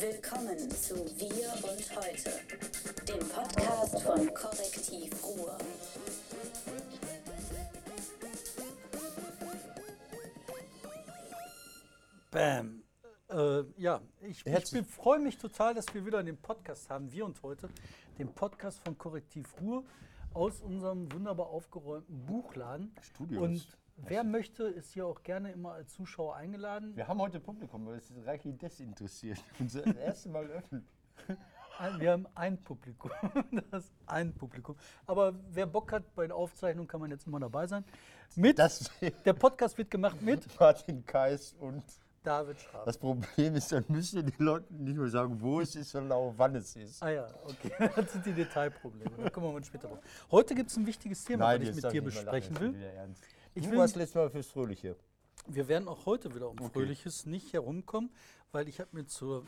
Willkommen zu Wir und Heute, dem Podcast von Korrektiv Ruhr. Bam. Äh, ja, ich, ich freue mich total, dass wir wieder den Podcast haben, wir und heute, den Podcast von Korrektiv Ruhr aus unserem wunderbar aufgeräumten Buchladen. Studios. Und wer möchte, ist hier auch gerne immer als Zuschauer eingeladen. Wir haben heute Publikum, weil es ist reichlich desinteressiert. Unser erstes Mal öffnen. Wir haben ein Publikum. Das ist ein Publikum. Aber wer Bock hat bei der Aufzeichnung, kann man jetzt immer dabei sein. Mit, Das der Podcast wird gemacht mit Martin Kais und David Schraub. das Problem ist, dann müssen wir den Leuten nicht nur sagen, wo es ist, sondern auch wann es ist. Ah ja, okay. Das sind die Detailprobleme. Da kommen wir mal später drauf. Heute gibt es ein wichtiges Thema, das ich mit dir besprechen will. Ich du will- warst letztes Mal fürs Fröhliche. Wir werden auch heute wieder um Fröhliches nicht herumkommen, weil ich habe mir zur,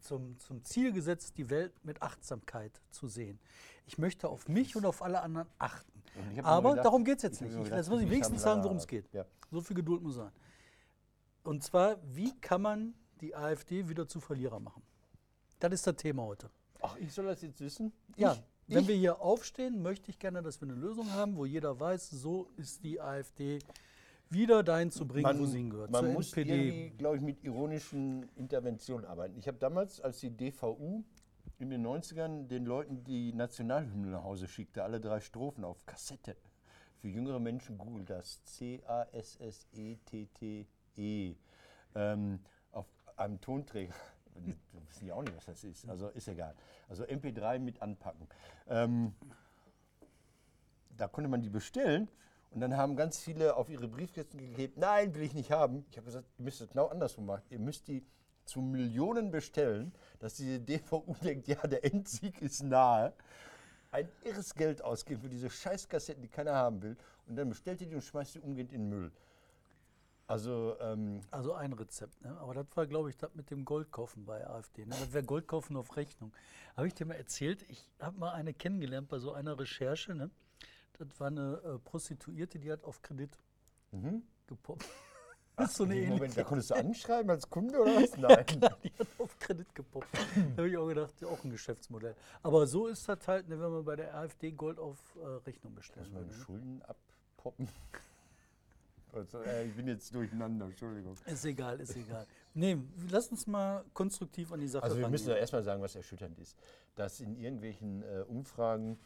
zum, zum Ziel gesetzt, die Welt mit Achtsamkeit zu sehen. Ich möchte auf mich und auf alle anderen achten. Aber gedacht- darum geht es jetzt nicht. gedacht, jetzt muss ich wenigstens sagen, worum es geht. ja. So viel Geduld muss sein. Und zwar, wie kann man die AfD wieder zu Verlierer machen? Das ist das Thema heute. Ach, ich soll das jetzt wissen? Ja, Ich? Wenn Ich? wir hier aufstehen, möchte ich gerne, dass wir eine Lösung haben, wo jeder weiß, so ist die AfD wieder dahin zu bringen, wo sie hingehört. man zur muss glaube ich, mit ironischen Interventionen arbeiten. Ich habe damals, als die DVU in den 90ern den Leuten die Nationalhymne nach Hause schickte, alle drei Strophen auf Kassette. Für jüngere Menschen googelt das. C-A-S-S-E-T-T-E. E. Ähm, auf einem Tonträger. Wissen ja auch nicht, was das ist. Also ist egal. Also MP3 mit anpacken. Ähm, da konnte man die bestellen und dann haben ganz viele auf ihre Briefkästen geklebt, nein, will ich nicht haben. Ich habe gesagt, ihr müsst es genau andersrum machen. Ihr müsst die zu Millionen bestellen, dass diese DVU denkt, ja, der Endsieg ist nahe. Ein irres Geld ausgeben für diese Scheißkassetten, die keiner haben will. Und dann bestellt ihr die und schmeißt die umgehend in den Müll. Also, ähm, Also ein Rezept, ne? aber das war, glaube ich, das mit dem Goldkaufen bei AfD. Ne? Das wäre Goldkaufen auf Rechnung. Habe ich dir mal erzählt, ich habe mal eine kennengelernt bei so einer Recherche. Ne? Das war eine äh, Prostituierte, die hat auf Kredit gepoppt. Das ist so eine Moment, da konntest du anschreiben als Kunde oder was? Nein. Die hat auf Kredit gepoppt. da habe ich auch gedacht, ja, auch ein Geschäftsmodell. Aber so ist das halt, ne, wenn man bei der AfD Gold auf äh, Rechnung bestellt. Muss man die Schulden abpoppen? Also, äh, ich bin jetzt durcheinander, Entschuldigung. Ist egal, ist egal. Nee, lass uns mal konstruktiv an die Sache Also wir müssen ja erstmal sagen, was erschütternd ist. Dass in irgendwelchen äh, Umfragen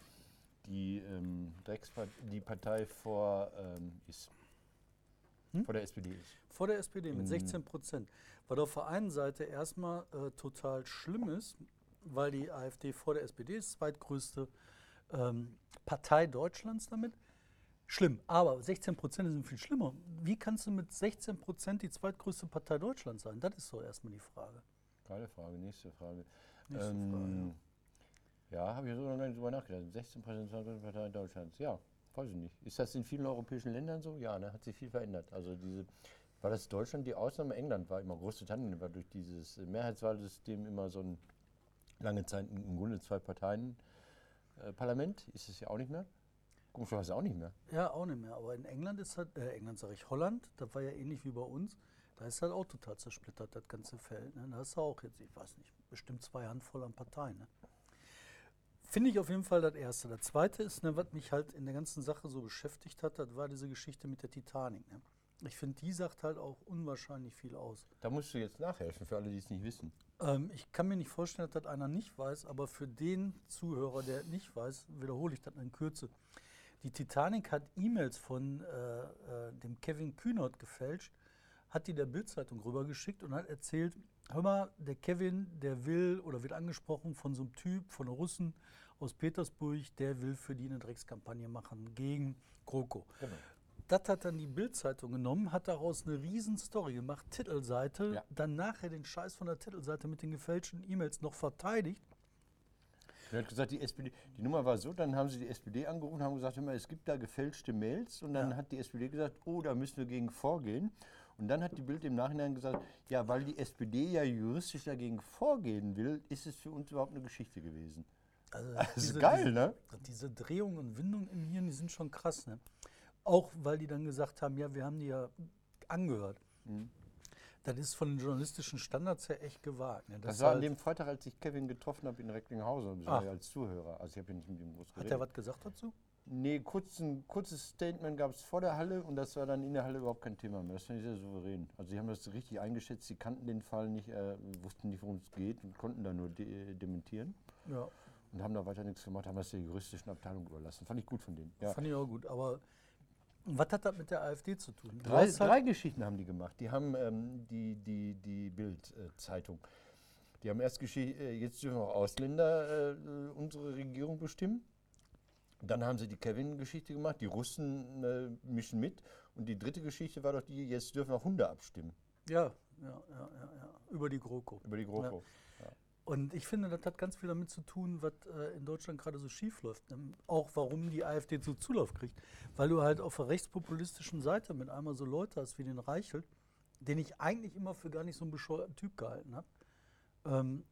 die, ähm, die Partei vor, ähm, ist, Hm? vor der SPD ist. Vor der SPD mit Mhm. 16 Prozent. Was auf der einen Seite erstmal äh, total schlimm ist, weil die AfD vor der SPD ist, zweitgrößte ähm, Partei Deutschlands damit. Schlimm, aber 16 Prozent sind viel schlimmer. Wie kannst du mit 16 Prozent die zweitgrößte Partei Deutschlands sein? Das ist so erstmal die Frage. Geile Frage, nächste Frage. Nächste ähm, ja, habe ich so noch gar nicht drüber nachgedacht. 16 Prozent Partei Deutschlands. Ja, weiß ich nicht. Ist das in vielen europäischen Ländern so? Ja, ne, hat sich viel verändert. Also diese, war das Deutschland die Ausnahme? England war immer, Großbritannien war durch dieses Mehrheitswahlsystem immer so ein lange Zeit im Grunde zwei Parteien äh, Parlament. Ist es ja auch nicht mehr. Komischerweise auch nicht mehr. Ja, auch nicht mehr. Aber in England ist halt, äh, England sage ich, Holland, das war ja ähnlich wie bei uns. Da ist halt auch total zersplittert, das ganze Feld. Ne? Da hast du auch jetzt, ich weiß nicht, bestimmt zwei Handvoll an Parteien. Ne? Finde ich auf jeden Fall das Erste. Das Zweite ist, ne, was mich halt in der ganzen Sache so beschäftigt hat, das war diese Geschichte mit der Titanic. Ne? Ich finde, die sagt halt auch unwahrscheinlich viel aus. Da musst du jetzt nachhelfen für alle, die es nicht wissen. Ähm, ich kann mir nicht vorstellen, dass das einer nicht weiß, aber für den Zuhörer, der nicht weiß, wiederhole ich das in Kürze. Die Titanic hat E-Mails von äh, äh, dem Kevin Kühnert gefälscht, hat die der Bildzeitung rübergeschickt und hat erzählt, hör mal, der Kevin, der will oder wird angesprochen von so einem Typ, von Russen aus Petersburg, der will für die eine Dreckskampagne machen gegen GroKo. Genau. Das hat dann die Bildzeitung genommen, hat daraus eine riesen Story gemacht, Titelseite, Ja. dann nachher den Scheiß von der Titelseite mit den gefälschten E-Mails noch verteidigt. Er hat gesagt, die SPD, die Nummer war so, dann haben sie die SPD angerufen und haben gesagt, mal, es gibt da gefälschte Mails und dann Ja. hat die SPD gesagt, oh, da müssen wir gegen vorgehen. Und dann hat die Bild im Nachhinein gesagt, ja, weil die SPD ja juristisch dagegen vorgehen will, ist es für uns überhaupt eine Geschichte gewesen. Also Das ist diese- geil, diese, ne? Diese Drehung und Windung im Hirn, die sind schon krass. Ne? Auch weil die dann gesagt haben, ja, wir haben die ja angehört. Mhm. Das ist von den journalistischen Standards her echt gewagt. Ne? Das, ist war an halt- dem Freitag, als ich Kevin getroffen habe in Recklinghausen, Ah. als Zuhörer. Also ich habe nicht mit ihm groß Hat er was gesagt dazu? Nee, kurz, ein kurzes Statement gab es vor der Halle und das war dann in der Halle überhaupt kein Thema mehr. Das fand ich sehr souverän. Also sie haben das richtig eingeschätzt, sie kannten den Fall nicht, äh, wussten nicht, worum es geht und konnten da nur de dementieren Ja, und haben da weiter nichts gemacht, haben das der juristischen Abteilung überlassen. Fand ich gut von denen. Ja. fand ich auch gut. Aber was hat das mit der AfD zu tun? Drei, halt- drei Geschichten haben die gemacht. Die haben ähm, die, die, die Bild-Zeitung. Die haben erst geschrieben, äh, jetzt dürfen auch Ausländer äh, unsere Regierung bestimmen. Dann haben sie die Kevin-Geschichte gemacht, die Russen äh, mischen mit. Und die dritte Geschichte war doch die, jetzt dürfen auch Hunde abstimmen Ja, ja, ja, ja, ja. Über die GroKo. über die GroKo. Und ich finde, das hat ganz viel damit zu tun, was äh, in Deutschland gerade so schief läuft. Ähm, Auch warum die AfD so Zulauf kriegt. Weil du halt auf der rechtspopulistischen Seite mit einmal so Leute hast wie den Reichelt, den ich eigentlich immer für gar nicht so einen bescheuerten Typ gehalten habe. Ähm,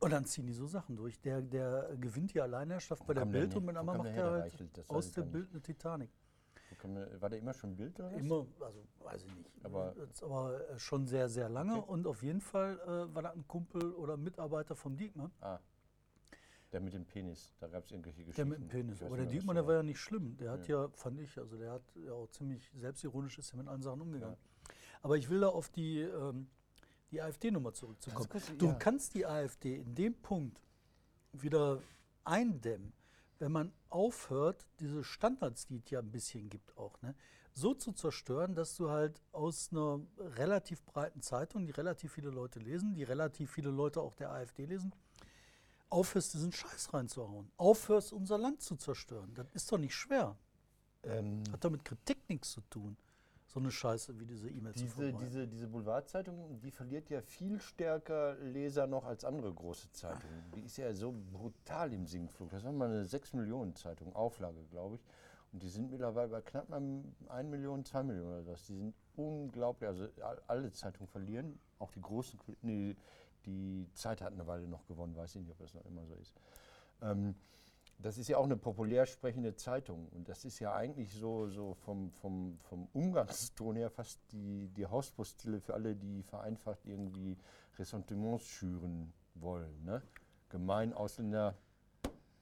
und dann ziehen die so Sachen durch. Der, der gewinnt die Alleinherrschaft bei der Bild und mit einmal macht er halt aus der. Bild eine Titanic. War der immer schon Bild oder was? Immer, also weiß ich nicht. Aber- Jetzt aber äh, schon sehr, sehr lange. Okay. Und auf jeden Fall äh, war das ein Kumpel oder Mitarbeiter vom Diekmann. Ah, der mit dem Penis. Da gab es irgendwelche Geschichten. Der mit dem Penis. Aber der Diekmann, da der war ja nicht schlimm. Der hat Nee. ja, fand ich, also der hat ja auch ziemlich selbstironisch ist ja mit allen Sachen umgegangen. Aber ich will da auf die, ähm, die AfD-Nummer zurückzukommen. Kurz, Du ja. kannst die AfD in dem Punkt wieder eindämmen, wenn man aufhört, diese Standards, die es ja ein bisschen gibt auch, ne, so zu zerstören, dass du halt aus einer relativ breiten Zeitung, die relativ viele Leute lesen, die relativ viele Leute auch der AfD lesen, aufhörst, diesen Scheiß reinzuhauen. Aufhörst, unser Land zu zerstören. Das ist doch nicht schwer. Ähm, Hat doch mit Kritik nichts zu tun. So eine Scheiße wie diese E-Mails. Diese, diese, diese Boulevardzeitung, die verliert ja viel stärker Leser noch als andere große Zeitungen. Die ist ja so brutal im Sinkflug. Das war mal eine 6 Millionen Zeitung, Auflage, glaube ich. Und die sind mittlerweile bei knapp mal 1 Million, 2 Millionen oder was. Die sind unglaublich. Also all- alle Zeitungen verlieren, auch die großen. Nee, die Zeit hat eine Weile noch gewonnen, weiß ich nicht, ob das noch immer so ist. Ähm, das ist ja auch eine populär sprechende Zeitung. Und das ist ja eigentlich so, so vom, vom, vom Umgangston her fast die, die Hauspostille für alle, die vereinfacht irgendwie Ressentiments schüren wollen. Ne? Gemein, Ausländer.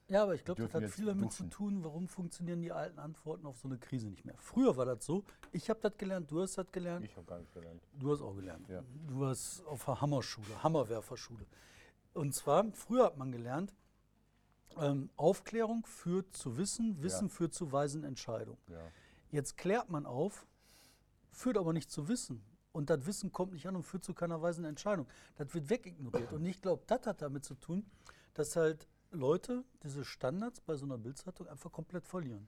Ja, aber ich glaube, das hat viel damit duschen. zu tun, warum funktionieren die alten Antworten auf so eine Krise nicht mehr. Früher war das so, ich habe das gelernt, du hast das gelernt, Ich habe gar nicht gelernt. du hast auch gelernt. Ja. Du warst auf der Hammerschule, Hammerwerferschule. Und zwar, früher hat man gelernt, ähm, Aufklärung führt zu Wissen, Wissen Ja. führt zu weisen Entscheidungen. Ja. Jetzt klärt man auf, führt aber nicht zu Wissen. Und das Wissen kommt nicht an und führt zu keiner weisen Entscheidung. Das wird wegignoriert. Und ich glaube, das hat damit zu tun, dass halt Leute diese Standards bei so einer Bildzeitung einfach komplett verlieren.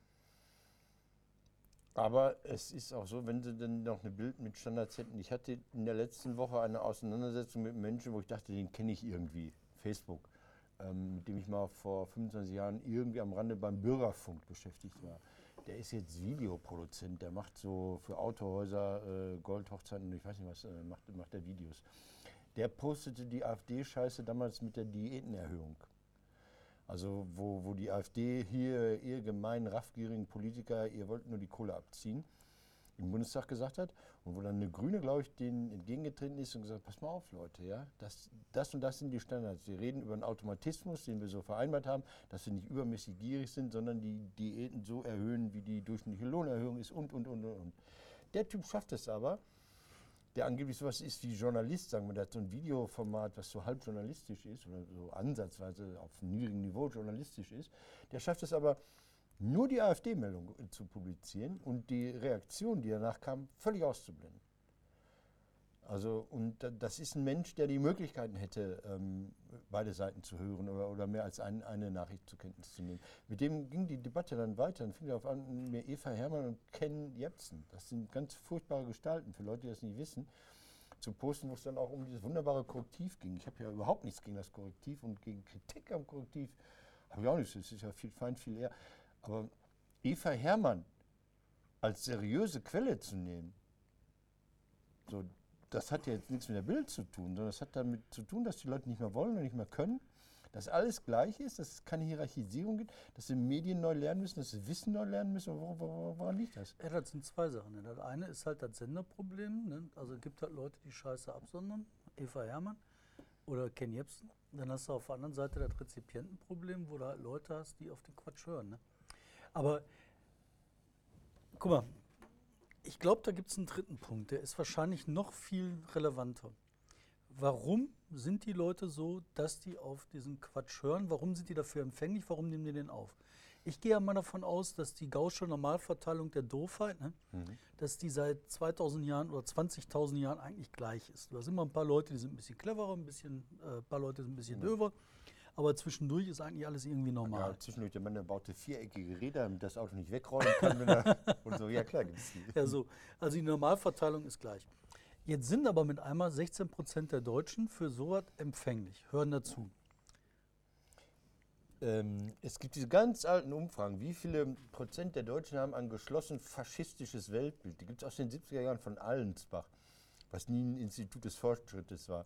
Aber es ist auch so, wenn sie denn noch eine Bild mit Standards hätten. Ich hatte in der letzten Woche eine Auseinandersetzung mit Menschen, wo ich dachte, den kenne ich irgendwie. Facebook. Ähm, mit dem ich mal vor 25 Jahren irgendwie am Rande beim Bürgerfunk beschäftigt war. Der ist jetzt Videoproduzent, der macht so für Autohäuser, äh, Goldhochzeiten und ich weiß nicht was, äh, macht, macht der Videos. Der postete die AfD-Scheiße damals mit der Diätenerhöhung. Also wo, wo die AfD hier, ihr gemeinen, raffgierigen Politiker, ihr wollt nur die Kohle abziehen, im Bundestag gesagt hat. Und wo dann eine Grüne, glaube ich, denen entgegengetreten ist und gesagt, pass mal auf, Leute, ja, das, das und das sind die Standards. Wir reden über einen Automatismus, den wir so vereinbart haben, dass wir nicht übermäßig gierig sind, sondern die Diäten so erhöhen, wie die durchschnittliche Lohnerhöhung ist und, und, und, und. Der Typ schafft es aber, der angeblich sowas ist wie Journalist, sagen wir, der hat so ein Videoformat, was so halb journalistisch ist oder so ansatzweise auf einem niedrigen Niveau journalistisch ist, der schafft es aber, nur die AfD-Meldung zu publizieren und die Reaktion, die danach kam, völlig auszublenden. Also, und da- das ist ein Mensch, der die Möglichkeiten hätte, ähm, beide Seiten zu hören oder, oder mehr als ein, eine Nachricht zur Kenntnis zu nehmen. Mit dem ging die Debatte dann weiter. Dann fing darauf an, mir Eva Hermann und Ken Jepsen, das sind ganz furchtbare Gestalten, für Leute, die das nicht wissen, zu posten, wo es dann auch um dieses wunderbare Korrektiv ging. Ich habe ja überhaupt nichts gegen das Korrektiv und gegen Kritik am Korrektiv habe ich auch nichts. Das ist ja viel fein, viel eher. Aber Eva Hermann als seriöse Quelle zu nehmen, so, das hat ja jetzt nichts mit der Bild zu tun, sondern das hat damit zu tun, dass die Leute nicht mehr wollen und nicht mehr können, dass alles gleich ist, dass es keine Hierarchisierung gibt, dass sie Medien neu lernen müssen, dass sie Wissen neu lernen müssen? Wo- wo- wo- Woran liegt das? Ja, das sind zwei Sachen. ne? Das eine ist halt das Senderproblem. Ne? Also es gibt halt Leute, die Scheiße absondern. Eva Hermann oder Ken Jebsen. Dann hast du auf der anderen Seite das Rezipientenproblem, wo du halt Leute hast, die auf den Quatsch hören. Ne? Aber guck mal, ich glaube, da gibt es einen dritten Punkt, der ist wahrscheinlich noch viel relevanter. Warum sind die Leute so, dass die auf diesen Quatsch hören? Warum sind die dafür empfänglich? Warum nehmen die den auf? Ich gehe ja mal davon aus, dass die Gaußsche Normalverteilung der Doofheit, ne, dass die seit 2000 Jahren oder 20.000 Jahren eigentlich gleich ist. Du hast immer ein paar Leute, die sind ein bisschen cleverer, ein bisschen, äh, ein paar Leute sind ein bisschen döver, aber zwischendurch ist eigentlich alles irgendwie normal. Ja, zwischendurch der Mann, der baute viereckige Räder, damit das Auto nicht wegrollen kann. Und so, ja klar, gibt's die. Ja, so. Also die Normalverteilung ist gleich. Jetzt sind aber mit einmal 16 Prozent der Deutschen für sowas empfänglich, hören dazu. Ähm, es gibt diese ganz alten Umfragen. Wie viele Prozent der Deutschen haben ein geschlossen faschistisches Weltbild? Die gibt es aus den 70er Jahren von Allensbach, was nie ein Institut des Fortschrittes war.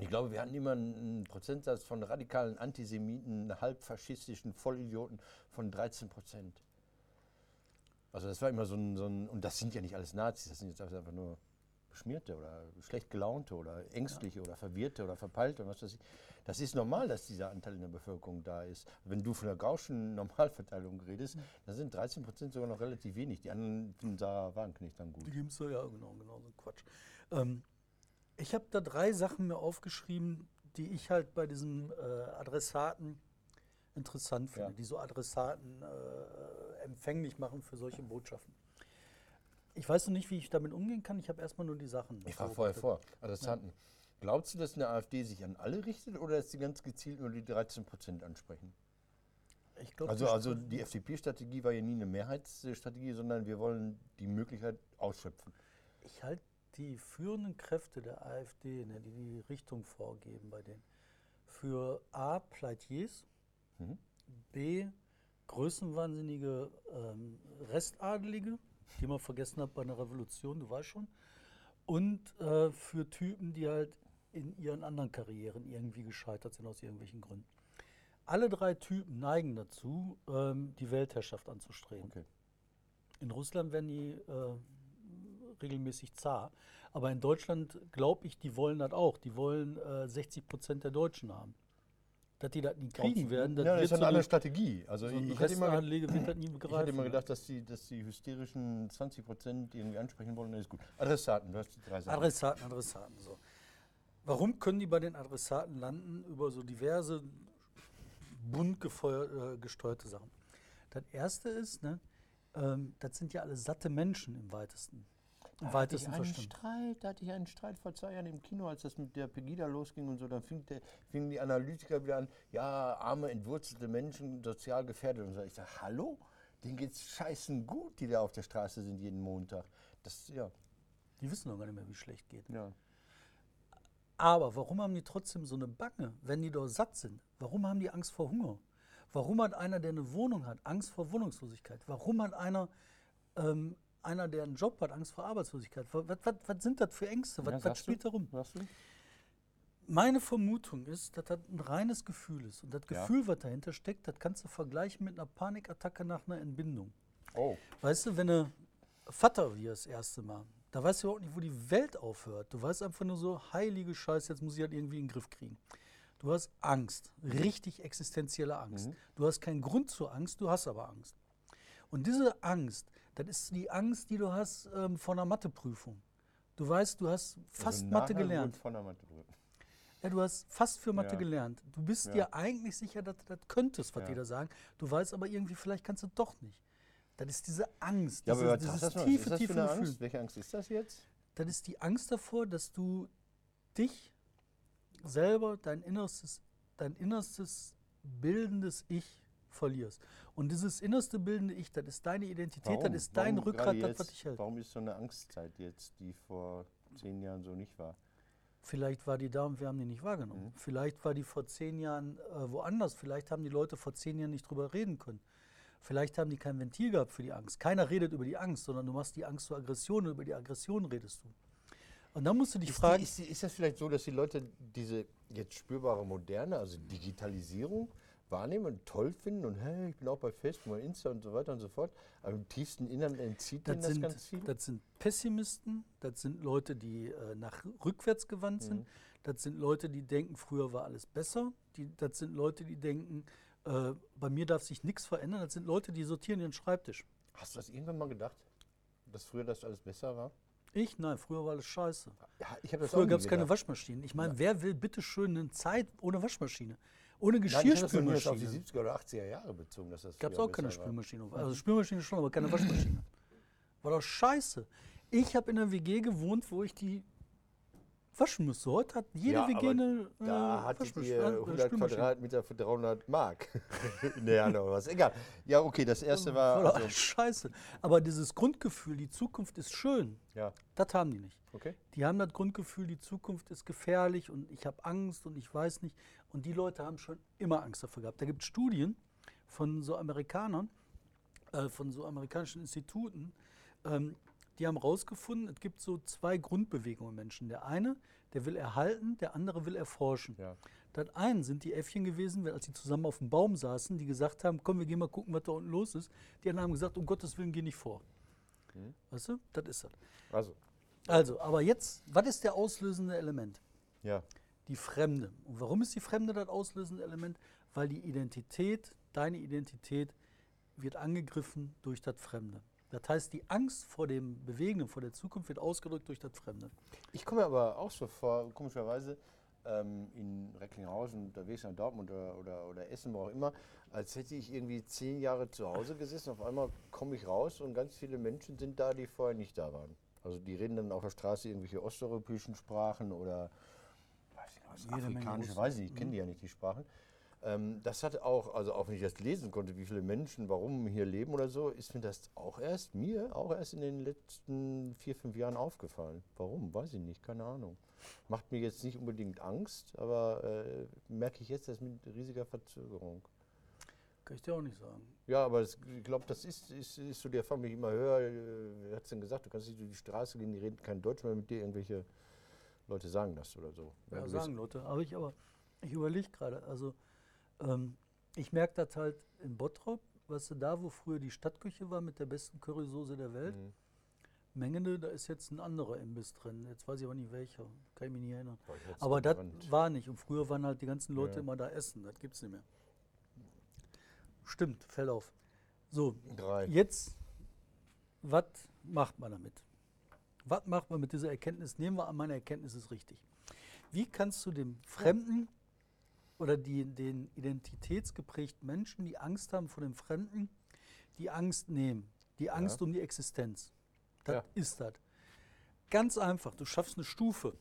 Ich glaube, wir hatten immer einen Prozentsatz von radikalen Antisemiten, halbfaschistischen Vollidioten von 13 Prozent. Also das war immer so ein, so ein, und das sind ja nicht alles Nazis, das sind jetzt einfach nur Beschmierte oder schlecht gelaunte oder ängstliche oder verwirrte oder verpeilte und was weiß ich. Das ist normal, dass dieser Anteil in der Bevölkerung da ist. Wenn du von der Gaußschen Normalverteilung redest, dann sind 13 Prozent sogar noch relativ wenig. Die anderen finden Sarah Wagenknecht dann gut. Die geben es ja, genau, genau, so Quatsch. Ähm, ich habe da drei Sachen mir aufgeschrieben, die ich halt bei diesen äh, Adressaten interessant finde, Ja. die so Adressaten äh, empfänglich machen für solche Botschaften. Ich weiß noch nicht, wie ich damit umgehen kann. Ich habe erstmal nur die Sachen. Ich frage vorher vor, Adressaten. Glaubst du, dass eine AfD sich an alle richtet oder dass sie ganz gezielt nur die 13 Prozent ansprechen? Ich glaub, Also, die also die FDP-Strategie war ja nie eine Mehrheitsstrategie, sondern wir wollen die Möglichkeit ausschöpfen. Ich halte die führenden Kräfte der AfD, ne, die die Richtung vorgeben bei denen, für A. Pleitiers, Mhm. B. größenwahnsinnige ähm, Restadelige, die man vergessen hat bei einer Revolution, du weißt schon, und äh, für Typen, die halt in ihren anderen Karrieren irgendwie gescheitert sind aus irgendwelchen Gründen. Alle drei Typen neigen dazu, ähm, die Weltherrschaft anzustreben. Okay. In Russland werden die äh, regelmäßig zar. Aber in Deutschland glaube ich, die wollen das auch. Die wollen äh, 60 Prozent der Deutschen haben. Dass die das nie kriegen werden, ja, das ist eine so andere eine- Strategie. Also so ich, hätte immer, das ich hätte immer ne? gedacht, dass die, dass die hysterischen 20 Prozent irgendwie ansprechen wollen. Das ist gut. Adressaten, du hast die drei Sachen. Adressaten, Adressaten. So. Warum können die bei den Adressaten landen über so diverse bunt gefeuer, äh, gesteuerte Sachen? Das erste ist, ne, ähm, das sind ja alle satte Menschen im weitesten, im Da hatte ich weitesten einen Verstand. Streit, da hatte ich einen Streit vor zwei Jahren im Kino, als das mit der Pegida losging und so, dann fing der, fingen die Analytiker wieder an, ja, arme, entwurzelte Menschen, sozial gefährdet und so. Ich sage, hallo? Denen geht's scheißen gut, die da auf der Straße sind jeden Montag. Das, ja, Die wissen doch gar nicht mehr, wie es schlecht geht. ja. Aber warum haben die trotzdem so eine Bange, wenn die doch satt sind? Warum haben die Angst vor Hunger? Warum hat einer, der eine Wohnung hat, Angst vor Wohnungslosigkeit? Warum hat einer, ähm, einer der einen Job hat, Angst vor Arbeitslosigkeit? Was, was, was sind das für Ängste? Was, Ja, was spielt du? da rum? Meine Vermutung ist, dass das ein reines Gefühl ist. Und das Ja. Gefühl, was dahinter steckt, das kannst du vergleichen mit einer Panikattacke nach einer Entbindung. Oh, Weißt du, wenn du Vater wirst das erste Mal, da weißt du überhaupt nicht, wo die Welt aufhört. Du weißt einfach nur so, heilige Scheiße, jetzt muss ich halt irgendwie in den Griff kriegen. Du hast Angst, richtig existenzielle Angst. Du hast keinen Grund zur Angst, du hast aber Angst. Und diese Angst, das ist die Angst, die du hast ähm, vor einer Matheprüfung. Du weißt, du hast fast also Mathe gelernt. Von der Mathe. Ja, du hast fast für Mathe Ja. gelernt. Du bist Ja. dir eigentlich sicher, dass du das könntest, was Ja. die da sagen. Du weißt aber irgendwie, vielleicht kannst du doch nicht. Das ist diese Angst, Ja, dieses was das tiefe, ist das tiefe für eine Gefühl. Angst? Welche Angst ist das jetzt? Das ist die Angst davor, dass du dich selber, dein innerstes, dein innerstes bildendes Ich verlierst. Und dieses innerste bildende Ich, das ist deine Identität, das ist dein Warum Rückgrat, das, jetzt, was dich hält. Warum ist so eine Angstzeit jetzt, die vor zehn Jahren so nicht war? Vielleicht war die da und wir haben die nicht wahrgenommen. Mhm. Vielleicht war die vor zehn Jahren äh, woanders. Vielleicht haben die Leute vor zehn Jahren nicht drüber reden können. Vielleicht haben die kein Ventil gehabt für die Angst. Keiner redet über die Angst, sondern du machst die Angst zur Aggression und über die Aggression redest du. Und dann musst du dich Ist, fragen, die, ist, ist das vielleicht so, dass die Leute diese jetzt spürbare Moderne, also Digitalisierung, wahrnehmen und toll finden und hey, ich bin auch bei Facebook, bei Insta und so weiter und so fort, aber im tiefsten Innern entzieht das das sind, ganz viel? das sind Pessimisten, das sind Leute, die äh, nach rückwärts gewandt sind, Mhm. das sind Leute, die denken, früher war alles besser, die, das sind Leute, die denken, äh, bei mir darf sich nichts verändern, das sind Leute, die sortieren ihren Schreibtisch. Hast du das irgendwann mal gedacht, dass früher das alles besser war? Ich? Nein, früher war alles scheiße. Ja, Früher gab es keine. Waschmaschinen. Ich meine, wer will bitte schön eine Zeit ohne Waschmaschine? Ohne Nein, ich auf die Geschirrspülmaschine. 70er oder 80er Jahre bezogen, dass das Gab es auch keine besser war. Spülmaschine. Also Spülmaschine schon, aber keine Waschmaschine. War doch scheiße. Ich habe in einer WG gewohnt, wo ich die waschen musste. Heute hat jede Ja, WG aber eine äh, Da hattet ihr äh, 100 Spülmaschine. Quadratmeter für 300 Mark. nee, oder was. Egal. Ja, okay, das erste War war. doch Also, scheiße. Aber dieses Grundgefühl, die Zukunft ist schön, ja, das haben die nicht. Okay. Die haben das Grundgefühl, die Zukunft ist gefährlich und ich habe Angst und ich weiß nicht. Und die Leute haben schon immer Angst davor gehabt. Da gibt es Studien von so Amerikanern, äh, von so amerikanischen Instituten, ähm, die haben herausgefunden, es gibt so zwei Grundbewegungen im Menschen. Der eine, der will erhalten, der andere will erforschen. Ja. Das einen sind die Äffchen gewesen, als sie zusammen auf dem Baum saßen, die gesagt haben, komm, wir gehen mal gucken, was da unten los ist. Die anderen haben gesagt, um Gottes Willen, geh nicht vor. Mhm. Weißt du, das ist das. Also, Also, aber jetzt, was ist der auslösende Element? ja. Die Fremde. Und warum ist die Fremde das auslösende Element? Weil die Identität, deine Identität, wird angegriffen durch das Fremde. Das heißt, die Angst vor dem Bewegenden, vor der Zukunft wird ausgedrückt durch das Fremde. Ich komme aber auch so vor, komischerweise, ähm, in Recklinghausen unterwegs nach Dortmund oder, oder, oder Essen, wo auch immer, als hätte ich irgendwie zehn Jahre zu Hause gesessen. Auf einmal komme ich raus und ganz viele Menschen sind da, die vorher nicht da waren. Also die reden dann auf der Straße irgendwelche osteuropäischen Sprachen oder weiß ich afrikanische, weiß ich nicht, ich kenne die ja nicht, die Sprachen. Ähm, das hat auch, also auch wenn ich das lesen konnte, wie viele Menschen warum hier leben oder so, ist mir das auch erst, mir auch erst in den letzten vier, fünf Jahren aufgefallen. Warum? Weiß ich nicht, keine Ahnung. Macht mir jetzt nicht unbedingt Angst, aber äh, merke ich jetzt erst mit riesiger Verzögerung. Kann ich dir auch nicht sagen. Ja, aber das, ich glaube, das ist, ist, ist so die Erfahrung, die ich immer höre. Äh, wer hat es denn gesagt? Du kannst nicht durch die Straße gehen, die reden kein Deutsch mehr mit dir. Irgendwelche Leute sagen das oder so. Ja, du sagen Leute. Aber ich aber, ich überlege gerade, also ähm, ich merke das halt in Bottrop, weißt du, da wo früher die Stadtküche war mit der besten Currysoße der Welt, Mhm. Mengende, da ist jetzt ein anderer Imbiss drin. Jetzt weiß ich aber nicht welcher. Kann ich mich nicht erinnern. Aber das war nicht. Und früher waren halt die ganzen Leute Ja. immer da essen. Das gibt es nicht mehr. Stimmt, fällt auf. So, Drei. jetzt, was macht man damit? Was macht man mit dieser Erkenntnis? Nehmen wir an, meine Erkenntnis ist richtig. Wie kannst du dem Fremden oder die, den identitätsgeprägten Menschen, die Angst haben vor dem Fremden, die Angst nehmen? Die Angst um die Existenz. Das Ja. ist das. Ganz einfach, du schaffst eine Stufe.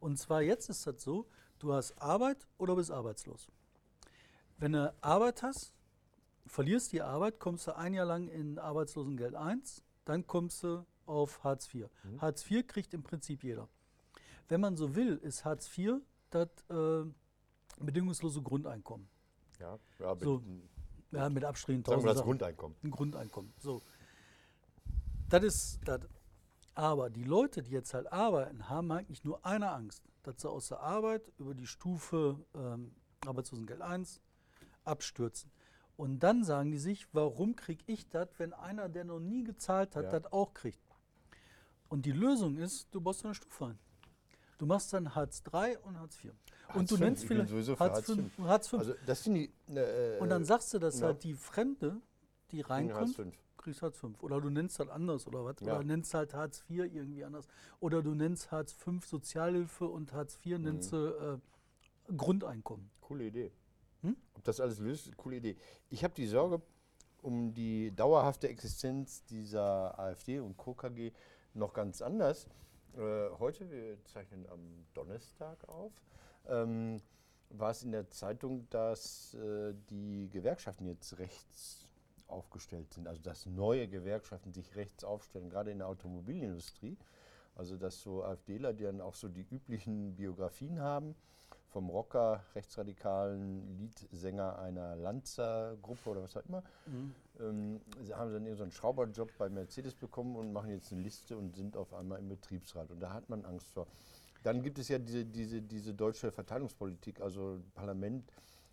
Und zwar jetzt ist das so, du hast Arbeit oder bist arbeitslos. Wenn du Arbeit hast, verlierst die Arbeit, kommst du ein Jahr lang in Arbeitslosengeld 1, dann kommst du auf Hartz IV. Mhm. Hartz IV kriegt im Prinzip jeder. Wenn man so will, ist Hartz IV das äh, bedingungslose Grundeinkommen. Ja, ja So, mit, Ja, mit Abstrichen sagen wir 1000 das. Grundeinkommen. Ein Grundeinkommen. So. Das ist das. Aber die Leute, die jetzt halt arbeiten, haben eigentlich nur eine Angst, dass sie aus der Arbeit über die Stufe ähm, Arbeitslosengeld 1 abstürzen. Und dann sagen die sich, warum kriege ich das, wenn einer, der noch nie gezahlt hat, Ja. das auch kriegt? Und die Lösung ist, du baust eine Stufe ein. Du machst dann Hartz III und Hartz IV. Hartz und du V, nennst ich bin vielleicht Hartz Hartz V. V. Hartz V. Also das sind die. Äh, und dann sagst du, dass ja. halt die Fremde, die reinkommt, kriegst Hartz V. Oder du nennst halt anders oder was? Ja. Oder nennst halt Hartz IV irgendwie anders. Oder du nennst Hartz V Sozialhilfe und Hartz IV Mhm. nennst du äh, Grundeinkommen. Coole Idee. Hm? Ob das alles löst, coole Idee. Ich habe die Sorge um die dauerhafte Existenz dieser AfD und Co. KG noch ganz anders. Äh, heute, wir zeichnen am Donnerstag auf, ähm, war es in der Zeitung, dass äh, die Gewerkschaften jetzt rechts aufgestellt sind, also dass neue Gewerkschaften sich rechts aufstellen, gerade in der Automobilindustrie. Also dass so AfDler, die dann auch so die üblichen Biografien haben, vom Rocker, rechtsradikalen Leadsänger einer Lanza-Gruppe oder was auch immer. Ähm, sie haben dann so einen Schrauberjob bei Mercedes bekommen und machen jetzt eine Liste und sind auf einmal im Betriebsrat. Und da hat man Angst vor. Dann gibt es ja diese, diese, diese deutsche Verteilungspolitik, also Parlament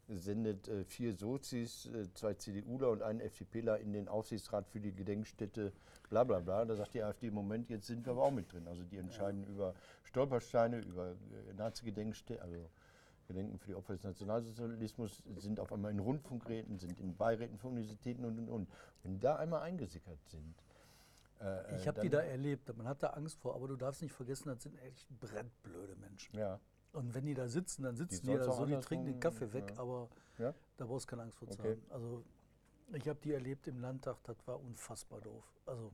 sendet äh, vier Sozis, äh, zwei CDUler und einen FDPler in den Aufsichtsrat für die Gedenkstätte, bla bla bla. Da sagt die AfD im Moment, jetzt sind wir aber auch mit drin. Also die entscheiden über Stolpersteine, über äh, Nazi-Gedenkstätte, also Gedenken für die Opfer des Nationalsozialismus, sind auf einmal in Rundfunkräten, sind in Beiräten von Universitäten und und und. Wenn die da einmal eingesickert sind. äh, Ich habe die da erlebt, man hat da Angst vor, aber du darfst nicht vergessen, das sind echt brennblöde Menschen. Ja, Und wenn die da sitzen, dann sitzen die, soll's da so, die trinken den Kaffee weg, ja. aber ja. da brauchst du keine Angst vor zu Okay. haben. Also ich habe die erlebt im Landtag, das war unfassbar doof. Also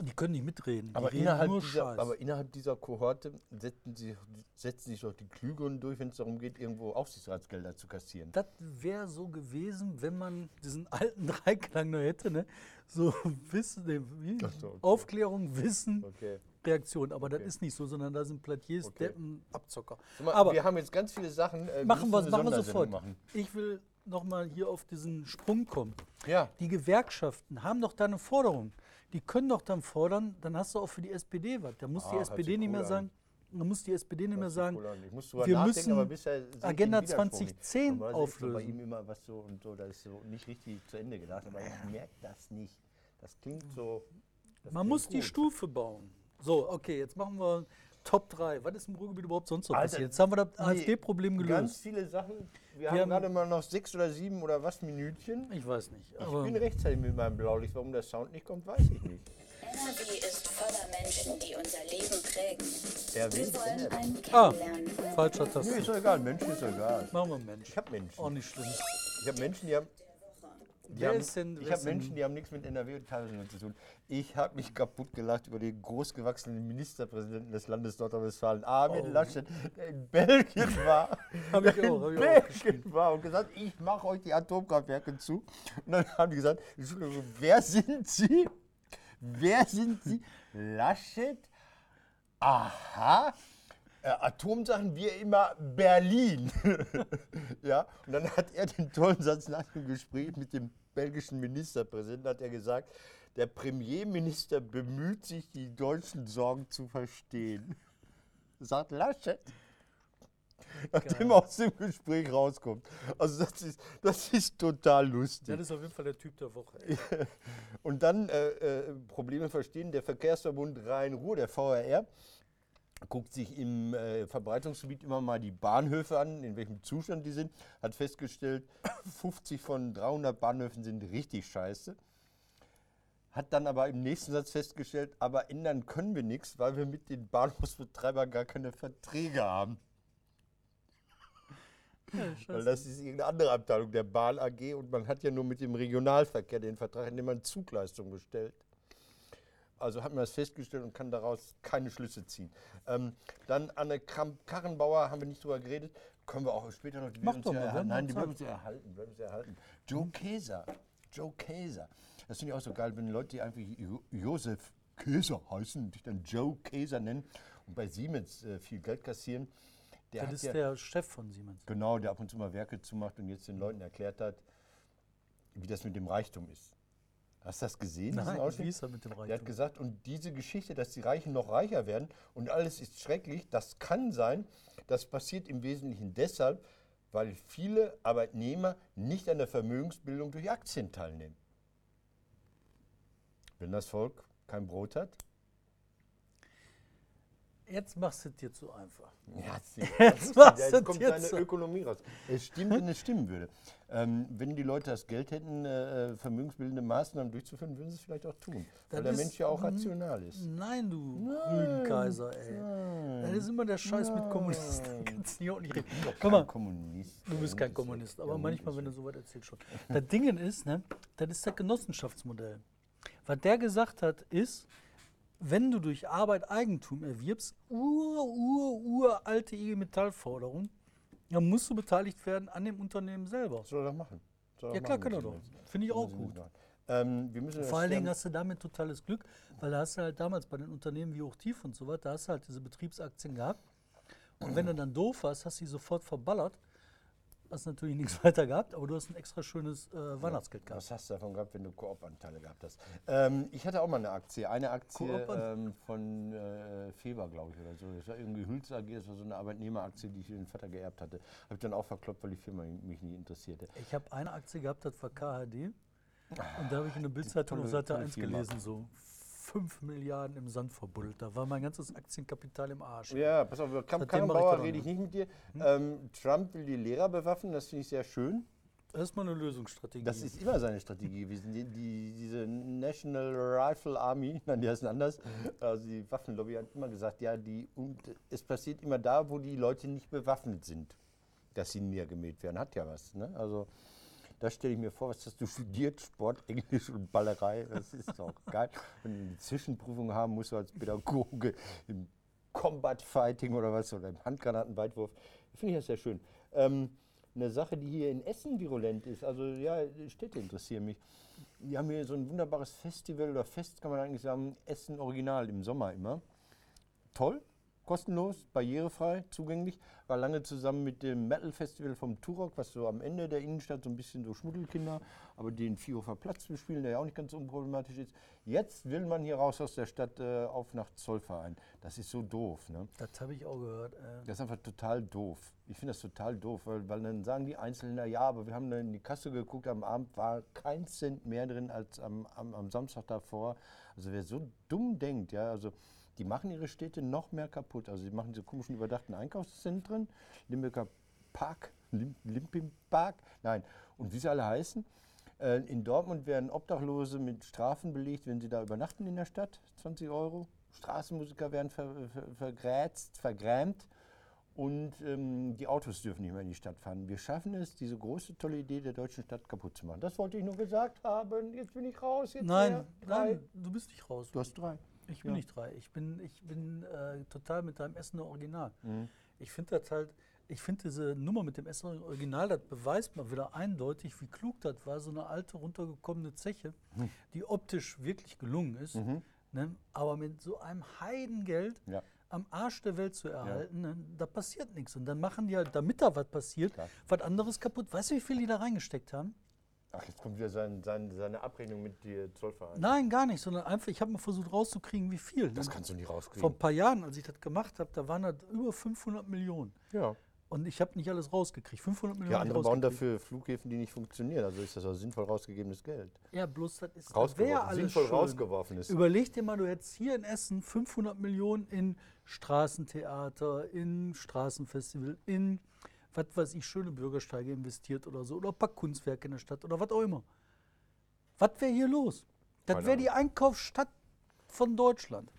die können nicht mitreden, Aber innerhalb, dieser, aber innerhalb dieser Kohorte setzen, sie, setzen sich doch die Klügeren durch, wenn es darum geht, irgendwo Aufsichtsratsgelder zu kassieren. Das wäre so gewesen, wenn man diesen alten Dreiklang noch hätte, ne? So Wissen, ne, so, okay. Aufklärung, Wissen, Okay. Reaktion. Aber Okay. das ist nicht so, sondern da sind Platiers. Deppen, Abzocker. Mal, Aber wir haben jetzt ganz viele Sachen. äh, machen wir machen wir sofort. Machen. Ich will nochmal hier auf diesen Sprung kommen. Ja, Die Gewerkschaften haben doch da eine Forderung. Die können doch dann fordern, dann hast du auch für die SPD was. Da muss Ah, die SPD nicht cool mehr an. sagen, da muss die SPD nicht mehr sagen, cool wir müssen Agenda Widerspruch nicht. 2010 Normalerweise ist so Bei auflösen. ihm immer was so und so, da ist so nicht richtig zu Ende gedacht, aber ich merke das nicht. Das klingt so. das Man klingt muss die gut. Stufe bauen. So, okay, jetzt machen wir Top 3. Was ist im Ruhrgebiet überhaupt sonst noch Alter, passiert? Jetzt haben wir das nee, AfD-Problem Ganz gelöst. viele Sachen. Wir, Wir haben haben- gerade mal noch sechs oder sieben oder was Minütchen. Ich weiß nicht. Ich bin rechtzeitig mit meinem Blaulicht. Warum der Sound nicht kommt, weiß ich nicht. NRW ist voller Menschen, die unser Leben prägen. Er will. Wir wollen einen Ah. kennenlernen. falscher Nee, Taste. ist doch egal. Menschen ist doch egal. Machen wir Mensch. Ich habe Menschen. Auch nicht schlimm. Ich habe Menschen, die haben. Wer haben denn- ich habe Menschen, die haben nichts mit NRW und Tagesschau zu tun. Ich habe mich kaputt gelacht über den großgewachsenen Ministerpräsidenten des Landes Nordrhein-Westfalen, Armin Oh. Laschet, der in Belgien war. Hab ich auch, hab ich auch war und gesagt, ich mache euch die Atomkraftwerke zu. Und dann haben die gesagt, Entschuldigung, wer sind Sie? Wer sind Sie? Laschet? Aha. Äh, Atomsachen, wir immer Berlin. ja, und dann hat er den tollen Satz nach dem Gespräch mit dem belgischen Ministerpräsidenten, hat er gesagt, der Premierminister bemüht sich, die deutschen Sorgen zu verstehen. Sagt Laschet. Nachdem er aus dem Gespräch rauskommt. Also das ist, das ist total lustig. Das ist auf jeden Fall der Typ der Woche. Und dann äh, äh, Probleme verstehen. Der Verkehrsverbund Rhein-Ruhr, der VRR, guckt sich im äh, Verbreitungsgebiet immer mal die Bahnhöfe an, in welchem Zustand die sind, hat festgestellt, 50 von 300 Bahnhöfen sind richtig scheiße. Hat dann aber im nächsten Satz festgestellt, aber ändern können wir nichts, weil wir mit den Bahnhofsbetreibern gar keine Verträge haben. Weil das ist irgendeine andere Abteilung der Bahn AG und man hat ja nur mit dem Regionalverkehr den Vertrag, in dem man Zugleistung bestellt. Also hat man das festgestellt und kann daraus keine Schlüsse ziehen. Ähm, dann Anne Kramp-Karrenbauer, haben wir nicht drüber geredet, können wir auch später noch. Die Mach doch mal, erhalten. Nein, die uns ja erhalten. Bleiben ja erhalten. Joe Käser. Joe Käser. Das finde ich auch so geil, wenn Leute, die einfach Jo- Josef Käser heißen dich dann Joe Käser nennen und bei Siemens äh, viel Geld kassieren. Der Das ist ja, der Chef von Siemens. Genau, der ab und zu mal Werke zumacht und jetzt den Leuten erklärt hat, wie das mit dem Reichtum ist. Hast du das gesehen? diesen Nein, Ausschnitt? wie ist er mit dem Der hat Reichtum? gesagt, und diese Geschichte, dass die Reichen noch reicher werden und alles ist schrecklich, das kann sein. Das passiert im Wesentlichen deshalb, weil viele Arbeitnehmer nicht an der Vermögensbildung durch Aktien teilnehmen. Wenn das Volk kein Brot hat, Jetzt machst du es dir zu einfach. Ja, Jetzt machst ja, jetzt kommt dir seine zu- Ökonomie raus. Es stimmt, wenn es stimmen würde. Ähm, wenn die Leute das Geld hätten, äh, vermögensbildende Maßnahmen durchzuführen, würden sie es vielleicht auch tun. Weil Das der ist- Mensch ja auch rational ist. Nein, du Rüdenkaiser, ey. Das ist immer der Scheiß mit Kommunisten. Kannst nicht reden. Guck Kein mal, Kommunist. du bist Der kein Kommunist, aber Der manchmal, wenn du so weit erzählst, schon. Das Ding ist, ne, das ist das Genossenschaftsmodell. Was der gesagt hat, ist, wenn du durch Arbeit Eigentum erwirbst, ur, ur, uralte IG Metall-Forderung, dann musst du beteiligt werden an dem Unternehmen selber. Soll er doch machen. Soll Ja klar, kann er doch. Finde ich auch gut. Ähm, wir müssen das Vor allen Dingen hast du damit totales Glück, weil da hast du halt damals bei den Unternehmen wie Hochtief und so weiter, da hast du halt diese Betriebsaktien gehabt Und wenn du dann doof warst, hast du die sofort verballert. Hast natürlich nichts weiter gehabt, aber du hast ein extra schönes äh, Weihnachtsgeld gehabt. Was hast du davon gehabt, wenn du Koop-Anteile gehabt hast? Ähm, ich hatte auch mal eine Aktie. Eine Aktie ähm, von äh, Feber, glaube ich, oder so. Das war irgendwie Hülz AG, das war so eine Arbeitnehmeraktie, die ich den Vater geerbt hatte. Habe ich dann auch verkloppt, weil die Firma mich nicht interessierte. Ich habe eine Aktie gehabt, das war KHD. Und da habe ich in der Bildzeitung auf Seite tolle 1 Firma. gelesen, so 5 Milliarden im Sand verbuddelt. Da war mein ganzes Aktienkapital im Arsch. Ja, pass auf, über Kamp auch rede ich nicht. mit dir. Ähm, Trump will die Lehrer bewaffnen, das finde ich sehr schön. Das ist mal eine Lösungsstrategie. Das ist immer seine Strategie gewesen. Die, die, diese National Rifle Army, nein, die heißen anders, also die Waffenlobby hat immer gesagt, ja, die, und es passiert immer da, wo die Leute nicht bewaffnet sind, dass sie niedergemäht werden. Hat ja was. Ne? Also da stelle ich mir vor, was hast du studiert? Sport, Englisch und Ballerei. Das ist doch geil. Wenn du eine Zwischenprüfung haben musst, du als Pädagoge im Combat Fighting oder was, oder im Handgranatenweitwurf. Finde ich das sehr schön. Ähm, eine Sache, die hier in Essen virulent ist, also ja, Städte interessieren mich. Wir haben hier so ein wunderbares Festival oder Fest, kann man eigentlich sagen, Essen Original im Sommer immer. Toll, kostenlos, barrierefrei, zugänglich. War lange zusammen mit dem Metal Festival vom Turok, was so am Ende der Innenstadt so ein bisschen so Schmuddelkinder, aber den Viehhofer Platz bespielen, der ja auch nicht ganz unproblematisch ist. Jetzt will man hier raus aus der Stadt äh, auf nach Zollverein. Das ist so doof. Ne? Das habe ich auch gehört. Äh. Das ist einfach total doof. Ich finde das total doof, weil, weil dann sagen die Einzelnen, na ja, aber wir haben dann in die Kasse geguckt, am Abend war kein Cent mehr drin als am, am, am Samstag davor. Also wer so dumm denkt, ja, also die machen ihre Städte noch mehr kaputt. Also die machen diese komischen überdachten Einkaufszentren, Limbecker Park, Lim, Limpim Park, nein, und wie sie alle heißen. Äh, In Dortmund werden Obdachlose mit Strafen belegt, wenn sie da übernachten in der Stadt, 20 Euro. Straßenmusiker werden ver, ver, vergrätzt, vergrämt und ähm, die Autos dürfen nicht mehr in die Stadt fahren. Wir schaffen es, diese große, tolle Idee der deutschen Stadt kaputt zu machen. Das wollte ich nur gesagt haben. Jetzt bin ich raus. Jetzt Nein, nein, du bist nicht raus. Du hast drei. Ich bin Ja. nicht drei. Ich bin, ich bin äh, total mit deinem Essener Original. Mhm. Ich finde das halt, ich finde diese Nummer mit dem Essener Original, das beweist mal wieder eindeutig, wie klug das war, so eine alte, runtergekommene Zeche, Hm. die optisch wirklich gelungen ist, ne, aber mit so einem Heidengeld Mhm. Ja. am Arsch der Welt zu erhalten, ne, da passiert nichts. Und dann machen die halt, damit da was passiert, was anderes kaputt. Weißt du, wie viel die da reingesteckt haben? Ach, jetzt kommt wieder sein, sein, seine Abrechnung mit dir Zollverein. Nein, gar nicht, sondern einfach, ich habe mal versucht rauszukriegen, wie viel. Das ne? kannst du nicht Vor rauskriegen. ein paar Jahren, als ich das gemacht habe, da waren das über 500 Millionen. Ja. Und ich habe nicht alles rausgekriegt. 500 Millionen. ja, andere bauen dafür Flughäfen, die nicht funktionieren. Also ist das auch sinnvoll rausgegebenes Geld. Ja, bloß das ist Rausgeworfen. alles Sinnvoll schön. rausgeworfenes. Überleg dir mal, du hättest hier in Essen 500 Millionen in Straßentheater, in Straßenfestival, in was weiß ich, schöne Bürgersteige investiert oder so, oder ein paar Kunstwerke in der Stadt oder was auch immer. Was wäre hier los? Das wäre die Einkaufsstadt von Deutschland.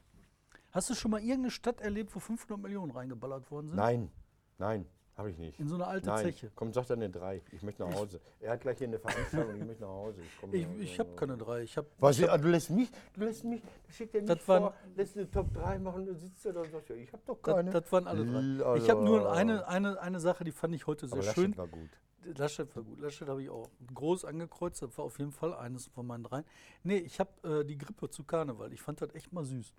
Hast du schon mal irgendeine Stadt erlebt, wo 500 Millionen reingeballert worden sind? Nein, nein, habe ich nicht. In so eine alte Nein, Zeche. komm, sag dann eine drei. Ich möchte nach Hause. Er hat gleich hier eine Veranstaltung, ich möchte nach Hause. Ich, Ich, ich habe keine drei. Ich habe Was, ah, du lässt mich, du lässt mich, das er mich Das waren- vor, lässt eine Top 3 machen, du sitzt da und sagst, ja, ich habe doch Das, keine. das waren alle drei. L- Ich habe nur also- eine, eine, eine Sache, die fand ich heute sehr Aber schön. Laschet war gut. Laschet war gut. Laschet habe ich auch groß angekreuzt. Das war auf jeden Fall eines von meinen dreien. Nee, ich habe äh, die Grippe zu Karneval. Ich fand das echt mal süß.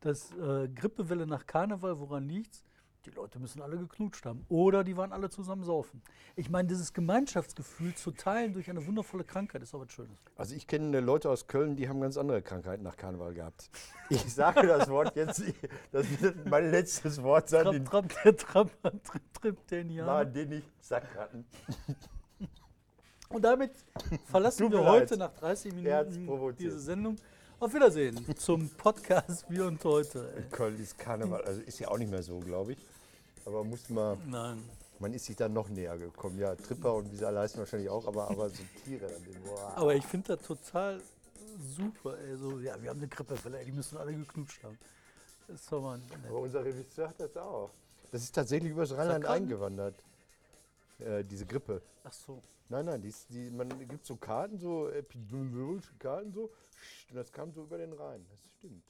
Das äh, Grippewelle nach Karneval, woran liegt's? Die Leute müssen alle geknutscht haben. Oder die waren alle zusammen saufen. Ich meine, dieses Gemeinschaftsgefühl zu teilen durch eine wundervolle Krankheit ist auch was Schönes. Also ich kenne Leute aus Köln, die haben ganz andere Krankheiten nach Karneval gehabt. Ich sage das Wort jetzt, das wird mein letztes Wort sein, den trapp, der Trapper, tripp, tripp, der war Indianer. den ich Sackratten. Und damit verlassen wir heute nach 30 Er hat's Minuten diese Sendung. Auf Wiedersehen zum Podcast Wir und heute. ey. Köln ist Karneval, also ist ja auch nicht mehr so, glaube ich. Aber muss man, Nein. man ist sich dann noch näher gekommen. Ja, Tripper und wie sie alle heißen wahrscheinlich auch, aber, aber so Tiere. Dann, boah. Aber ich finde das total super. Ey. So, ja, wir haben eine Grippewelle, ey, die müssen alle geknutscht haben. Das ist doch mal nett. Aber unser Regisseur hat das auch. Das ist tatsächlich übers Rheinland eingewandert, äh, diese Grippe. Ach so. Nein, nein, die, ist- die, man gibt so Karten, so epidemiologische Karten, so, und das kam so über den Rhein. Das stimmt.